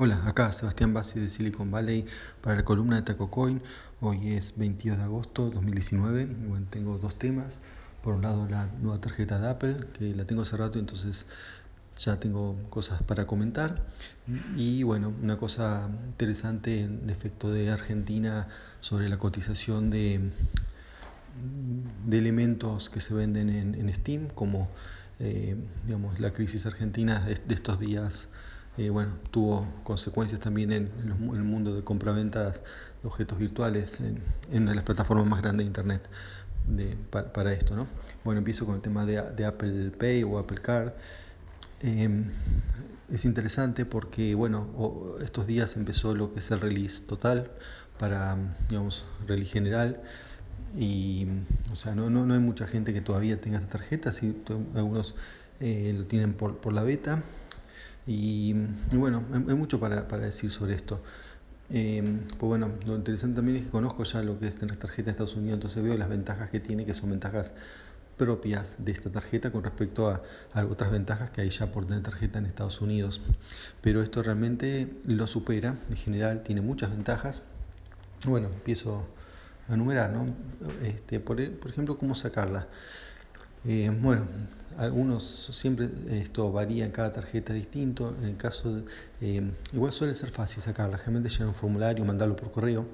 Hola, acá Sebastián Bassi de Silicon Valley para la columna de TacoCoin. Hoy es 22 de agosto de 2019. Bueno, tengo dos temas. Por un lado, la nueva tarjeta de Apple, que la tengo hace rato, entonces ya tengo cosas para comentar. Y bueno, una cosa interesante en efecto de Argentina sobre la cotización de, elementos que se venden en, Steam, como eh, digamos, la crisis argentina de estos días eh, bueno, tuvo consecuencias también en, el mundo de compraventas de objetos virtuales en, en las plataformas más grandes de Internet para, esto. ¿no? Bueno, empiezo con el tema de, Apple Pay o Apple Card. Em, es interesante porque, bueno, estos días empezó lo que es el release total para, digamos, release general. Y, o sea, no, no, no hay mucha gente que todavía tenga esta tarjeta, sí, algunos eh, lo tienen por, por la beta y, bueno, hay, mucho para, decir sobre esto. Eh, pues bueno, lo interesante también es que conozco ya lo que es tener tarjeta de Estados Unidos, entonces veo las ventajas que tiene, que son ventajas propias de esta tarjeta con respecto a, otras ventajas que hay ya por tener tarjeta en Estados Unidos. Pero esto realmente lo supera, en general tiene muchas ventajas. Bueno, empiezo a enumerar, ¿no? Este, por, por ejemplo, cómo sacarla. Eh, bueno, algunos siempre esto varía en cada tarjeta distinto. En el caso de, eh, igual suele ser fácil sacarla, generalmente llenar un formulario, mandarlo por correo.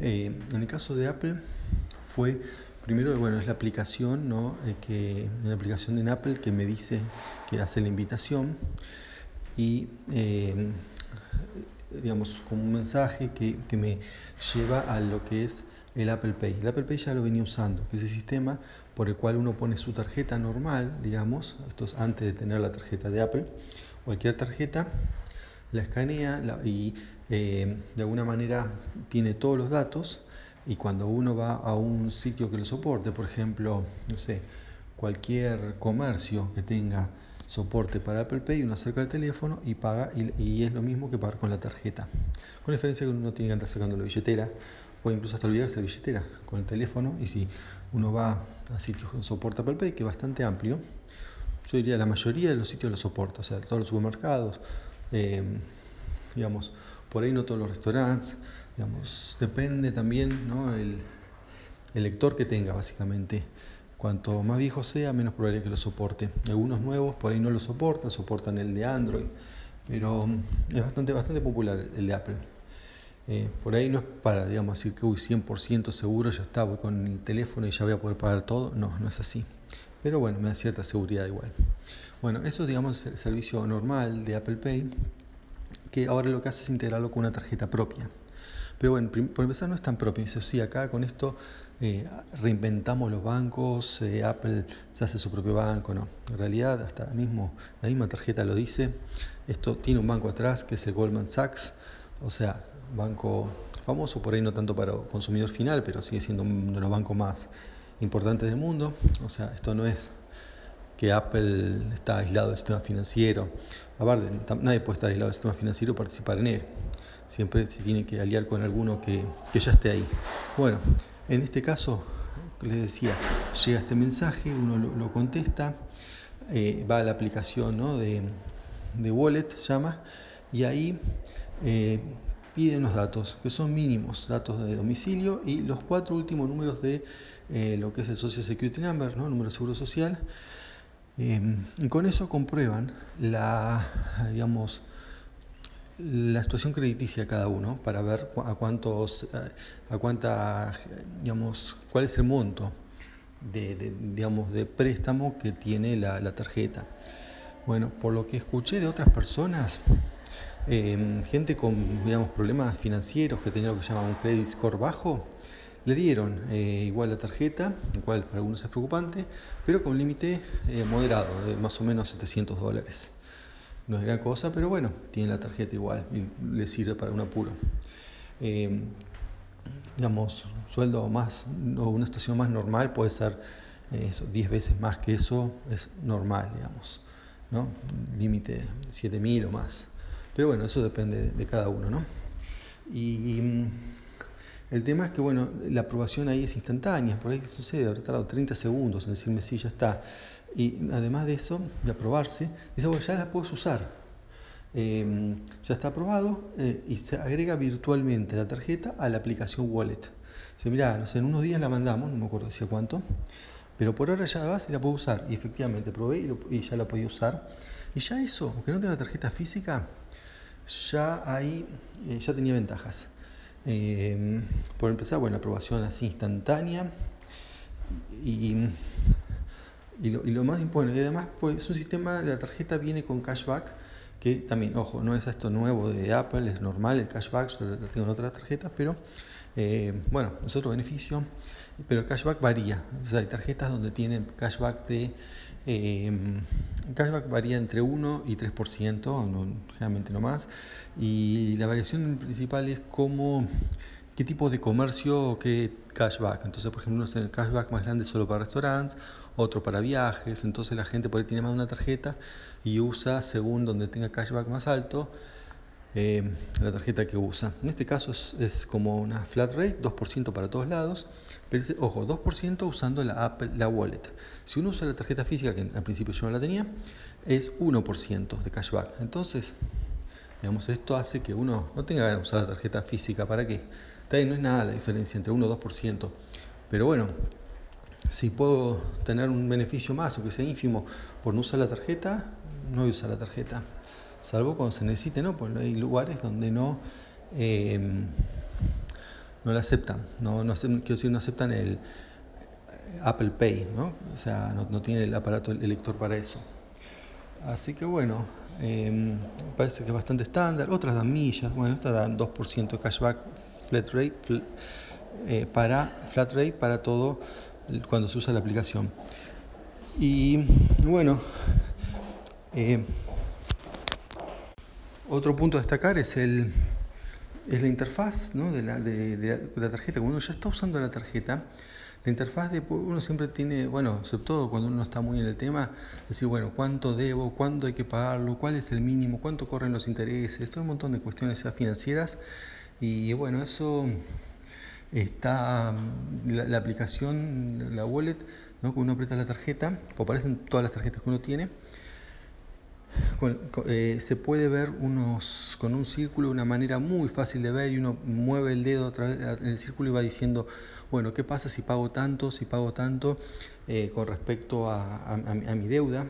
Eh, en el caso de Apple fue primero bueno es la aplicación, ¿no? que la aplicación en Apple que me dice que hace la invitación y digamos como un mensaje que, que me lleva a lo que es el Apple Pay. El Apple Pay ya lo venía usando, que es el sistema por el cual uno pone su tarjeta normal, digamos, esto es antes de tener la tarjeta de Apple, cualquier tarjeta, la escanea y eh, de alguna manera tiene todos los datos y cuando uno va a un sitio que lo soporte, por ejemplo, no sé, cualquier comercio que tenga soporte para Apple Pay, uno acerca el teléfono y paga y, es lo mismo que pagar con la tarjeta. Con la diferencia que uno tiene que andar sacando la billetera o incluso hasta olvidarse la billetera con el teléfono y si uno va a sitios con soporte Apple Pay, que es bastante amplio, yo diría la mayoría de los sitios lo soporta, o sea, todos los supermercados, eh, digamos, por ahí no todos los restaurantes, digamos, depende también ¿no? el, el lector que tenga básicamente. Cuanto más viejo sea, menos probabilidad que lo soporte. Algunos nuevos por ahí no lo soportan, soportan el de Android, pero es bastante, bastante popular el de Apple. Eh, por ahí no es para, digamos, decir que uy, 100% seguro, ya está, voy con el teléfono y ya voy a poder pagar todo. No, no es así. Pero bueno, me da cierta seguridad igual. Bueno, eso es, digamos, el servicio normal de Apple Pay, que ahora lo que hace es integrarlo con una tarjeta propia. Pero bueno, por empezar no es tan propio. Dice, sí, acá con esto eh, reinventamos los bancos, eh, Apple se hace su propio banco. No, en realidad hasta mismo la misma tarjeta lo dice. Esto tiene un banco atrás que es el Goldman Sachs. O sea, banco famoso, por ahí no tanto para consumidor final, pero sigue siendo uno de los bancos más importantes del mundo. O sea, esto no es que Apple está aislado del sistema financiero. Aparte, nadie puede estar aislado del sistema financiero y participar en él. Siempre se tiene que aliar con alguno que, ya esté ahí. Bueno, en este caso, les decía, llega este mensaje, uno lo, contesta, eh, va a la aplicación ¿no? de, de Wallet, se llama, y ahí eh, piden los datos, que son mínimos, datos de domicilio y los cuatro últimos números de eh, lo que es el Social Security Number, ¿no? número de seguro social. Eh, y con eso comprueban la, digamos, la situación crediticia de cada uno para ver a cuántos, a cuánta, digamos, cuál es el monto de, digamos, de préstamo que tiene la, la tarjeta. Bueno, por lo que escuché de otras personas, Em, gente con digamos, problemas financieros que tenía lo que se llama un credit score bajo, le dieron eh, igual la tarjeta, lo cual para algunos es preocupante, pero con un límite eh, moderado, de más o menos 700 dólares. No es gran cosa, pero bueno, tiene la tarjeta igual y le sirve para un apuro. Em, digamos, sueldo más o una situación más normal puede ser eh, eso, 10 veces más que eso es normal, digamos, ¿no? Límite 7000 o más. Pero bueno, eso depende de cada uno, ¿no? Y, mm, el tema es que, bueno, la aprobación ahí es instantánea, por ahí que sucede, habrá tardado 30 segundos en decirme sí, ya está. Y además de eso, de aprobarse, dice, bueno, ya la puedes usar. em, ya está aprobado eh, y se agrega virtualmente la tarjeta a la aplicación Wallet. Dice, mira, no sé, en unos días la mandamos, no me acuerdo decía cuánto, pero por ahora ya vas y la puedo usar. Y efectivamente probé y, ya la podía usar. Y ya eso, aunque no tenga tarjeta física, ya ahí eh, ya tenía ventajas. Em, por empezar, bueno, aprobación así instantánea y, y, lo, más importante, y además pues, es un sistema, la tarjeta viene con cashback, que también, ojo, no es esto nuevo de Apple, es normal el cashback, yo lo tengo en otras tarjetas, pero eh, bueno, es otro beneficio, pero el cashback varía, o sea, hay tarjetas donde tienen cashback de eh, cashback varía entre 1 y 3%, no, generalmente no más. Y la variación principal es cómo, qué tipo de comercio o qué cashback. Entonces, por ejemplo, uno el cashback más grande solo para restaurantes, otro para viajes. Entonces, la gente por ahí tiene más de una tarjeta y usa según donde tenga cashback más alto. Eh, la tarjeta que usa. En este caso es, como una flat rate, 2% para todos lados, pero ojo, 2% usando la Apple, la wallet. Si uno usa la tarjeta física, que al principio yo no la tenía, es 1% de cashback. Entonces, digamos, esto hace que uno no tenga que usar la tarjeta física. ¿Para qué? No es nada la diferencia entre 1 y 2%. Pero bueno, si puedo tener un beneficio más, o que sea ínfimo, por no usar la tarjeta, no voy a usar la tarjeta salvo cuando se necesite, ¿no? Porque hay lugares donde no, eh, no la aceptan, no, no, quiero decir, no aceptan el Apple Pay, ¿no? O sea, no, tiene el aparato el lector para eso. Así que bueno, eh, parece que es bastante estándar. Otras dan millas, bueno, esta dan 2% de cashback flat rate, eh, para, flat rate para todo cuando se usa la aplicación. Y bueno, otro punto a destacar es, el, es la interfaz de, la, de, la, tarjeta. Cuando uno ya está usando la tarjeta, la interfaz de uno siempre tiene, bueno, sobre todo cuando uno está muy en el tema, decir, bueno, cuánto debo, cuándo hay que pagarlo, cuál es el mínimo, cuánto corren los intereses, todo un montón de cuestiones financieras. Y bueno, eso está la, la aplicación, la wallet, ¿no? cuando uno aprieta la tarjeta, aparecen todas las tarjetas que uno tiene eh, se puede ver unos con un círculo una manera muy fácil de ver y uno mueve el dedo en el círculo y va diciendo, bueno, ¿qué pasa si pago tanto, si pago tanto eh, con respecto a, mi deuda?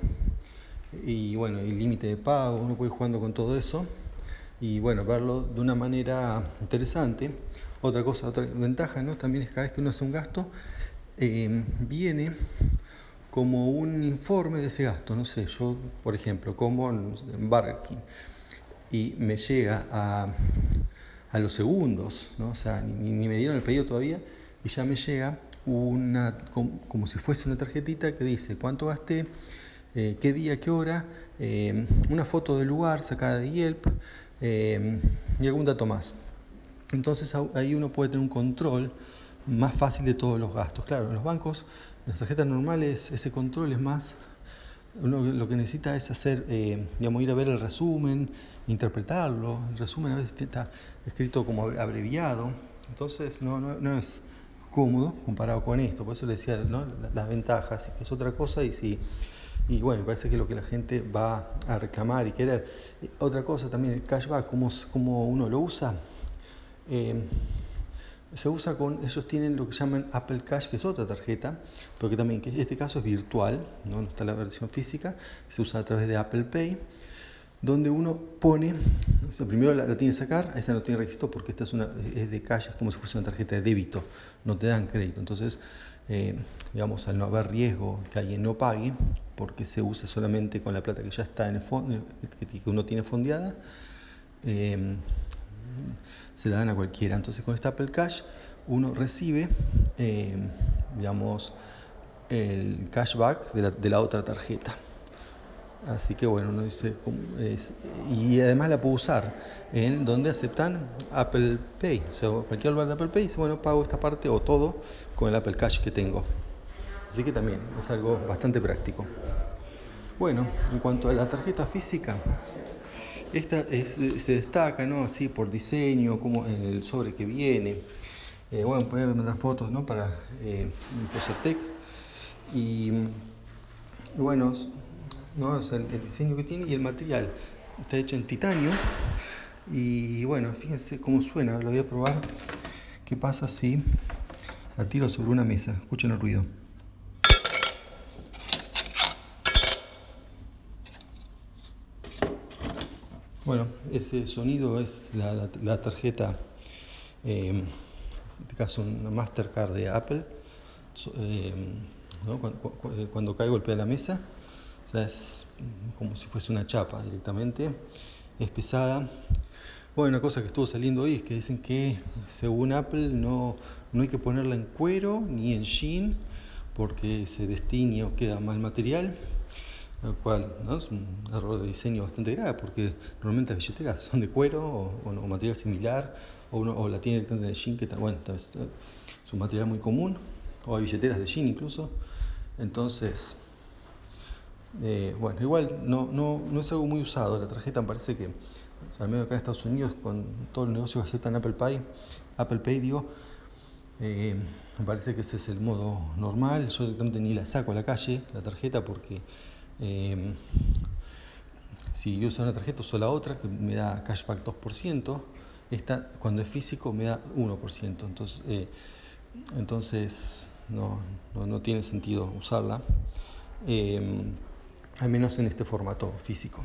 Y bueno, el límite de pago, uno puede ir jugando con todo eso y bueno, verlo de una manera interesante. Otra cosa, otra ventaja. También es cada vez que uno hace un gasto, eh, viene como un informe de ese gasto. No sé, yo, por ejemplo, como en Burger King y me llega a, a los segundos, ¿no? o sea, ni, me dieron el pedido todavía y ya me llega una, como, si fuese una tarjetita que dice cuánto gasté, eh, qué día, qué hora, eh, una foto del lugar sacada de Yelp eh, y algún dato más. Entonces ahí uno puede tener un control más fácil de todos los gastos. Claro, los bancos las tarjetas normales ese control es más, uno lo que necesita es hacer, eh, digamos, ir a ver el resumen, interpretarlo. El resumen a veces está escrito como abreviado, entonces no, no, no es cómodo comparado con esto. Por eso le decía ¿no? las ventajas, es otra cosa y si y bueno, parece que lo que la gente va a reclamar y querer. Otra cosa también, el cashback, cómo, cómo uno lo usa. Eh, se usa con, ellos tienen lo que llaman Apple Cash, que es otra tarjeta, porque también que este caso es virtual, no está la versión física, se usa a través de Apple Pay, donde uno pone, primero la, tiene que sacar, esta no tiene requisito porque esta es, una, es de cash, es como si fuese una tarjeta de débito, no te dan crédito, entonces, eh, digamos, al no haber riesgo que alguien no pague, porque se usa solamente con la plata que ya está en el fondo, que, uno tiene fondeada, eh, se la dan a cualquiera. Entonces con esta Apple Cash uno recibe, eh, digamos, el cashback de la, de la, otra tarjeta. Así que bueno, uno dice, y además la puedo usar en donde aceptan Apple Pay. O sea, cualquier lugar de Apple Pay dice, bueno, pago esta parte o todo con el Apple Cash que tengo. Así que también es algo bastante práctico. Bueno, en cuanto a la tarjeta física, esta se destaca, ¿no? Así por diseño, como en el sobre que viene. Eh, bueno, puede mandar fotos, ¿no? Para eh, Y bueno, ¿no? el, diseño que tiene y el material. está hecha en titanio. Y bueno, fíjense cómo suena, lo voy a probar. ¿Qué pasa si la tiro sobre una mesa? Escuchen el ruido. Bueno, ese sonido es la, tarjeta, eh, en este caso una Mastercard de Apple, eh, cuando, cuando, cae golpea la mesa, o sea, es como si fuese una chapa directamente, es pesada. Bueno, una cosa que estuvo saliendo hoy es que dicen que según Apple no, no hay que ponerla en cuero ni en jean porque se destiñe o queda mal material lo cual ¿no? es un error de diseño bastante grave porque normalmente las billeteras son de cuero o, material similar o, la tiene directamente de jean que está, bueno, es, un material muy común o hay billeteras de jean incluso entonces eh, bueno igual no, no, no es algo muy usado la tarjeta me parece que al menos acá en Estados Unidos con todo el negocio que aceptan Apple Pay Apple Pay digo eh, me parece que ese es el modo normal yo directamente ni la saco a la calle la tarjeta porque eh, si uso una tarjeta uso la otra que me da cashback 2%, esta cuando es físico me da 1%, entonces, eh, entonces no, no, tiene sentido usarla, eh, al menos en este formato físico.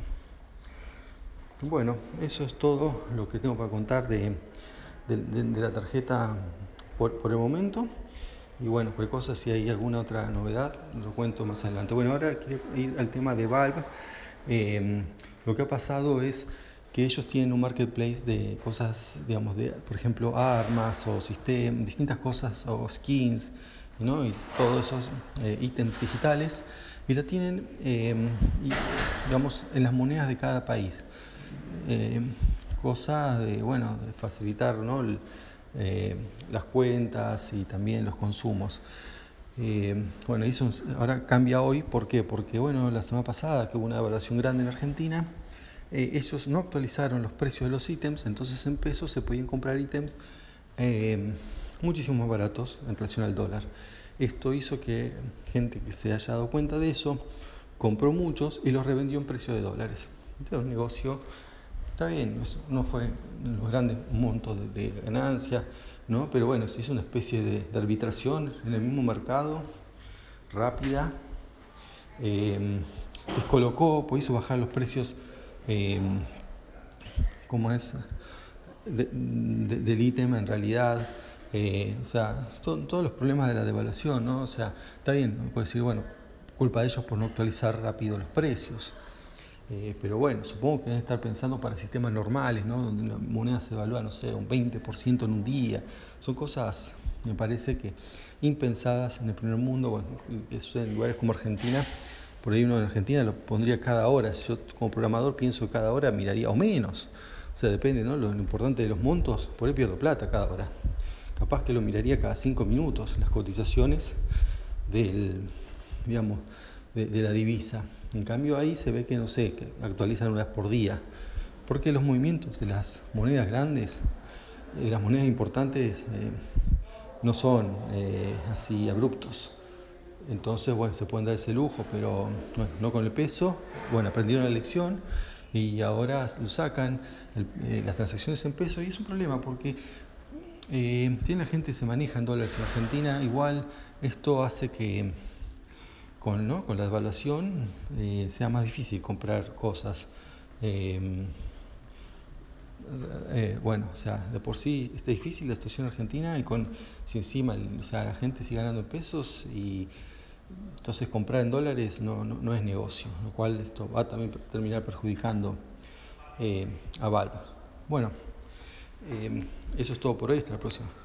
Bueno, eso es todo lo que tengo para contar de, de, la tarjeta por, por el momento. Y bueno, cualquier cosa, si hay alguna otra novedad, lo cuento más adelante. Bueno, ahora quiero ir al tema de Valve. Em, lo que ha pasado es que ellos tienen un marketplace de cosas, digamos, de, por ejemplo, armas o sistemas, distintas cosas, o skins, ¿no? y todos esos eh, ítems digitales, y lo tienen, em, digamos, en las monedas de cada país. Em, cosa de, bueno, de facilitar, ¿no? Eh, las cuentas y también los consumos. Eh, bueno, eso ahora cambia hoy, ¿por qué? Porque bueno, la semana pasada que hubo una evaluación grande en Argentina, eh, ellos no actualizaron los precios de los ítems, entonces en pesos se podían comprar ítems muchísimo más baratos en relación al dólar. Esto hizo que gente que se haya dado cuenta de eso compró muchos y los revendió en precio de dólares. Este es un negocio Está bien, no fue los grandes montos de, de, ganancia, ¿no? pero bueno, se hizo una especie de, arbitración en el mismo mercado, rápida, eh, descolocó, pues hizo bajar los precios, eh, como es, del ítem en realidad. Eh, o sea, todos los problemas de la devaluación, ¿no? O sea, está bien, puede decir, bueno, culpa de ellos por no actualizar rápido los precios. Eh, pero bueno, supongo que deben estar pensando para sistemas normales, ¿no? donde una moneda se evalúa, no sé, un 20% en un día. Son cosas, me parece que impensadas en el primer mundo, bueno, en lugares como Argentina. Por ahí uno en Argentina lo pondría cada hora. Si yo como programador pienso cada hora miraría, o menos. O sea, depende, ¿no? Lo, importante de los montos, por ahí pierdo plata cada hora. Capaz que lo miraría cada cinco minutos, las cotizaciones del, digamos, de, la divisa. En cambio ahí se ve que, no sé, que actualizan una vez por día, porque los movimientos de las monedas grandes, de las monedas importantes, eh, no son eh, así abruptos. Entonces, bueno, se pueden dar ese lujo, pero no con el peso. Bueno, aprendieron la lección y ahora lo sacan eh, las transacciones en peso y es un problema porque eh, si la gente se maneja en dólares en Argentina, igual esto hace que con, ¿no? con la devaluación eh, sea más difícil comprar cosas. Em, eh, bueno, o sea, de por sí está difícil la situación argentina y con si encima o sea, la gente sigue ganando en pesos y entonces comprar en dólares no, no, es negocio, lo cual esto va a terminar perjudicando eh, a Valve. Bueno, em, eso es todo por hoy, hasta la próxima.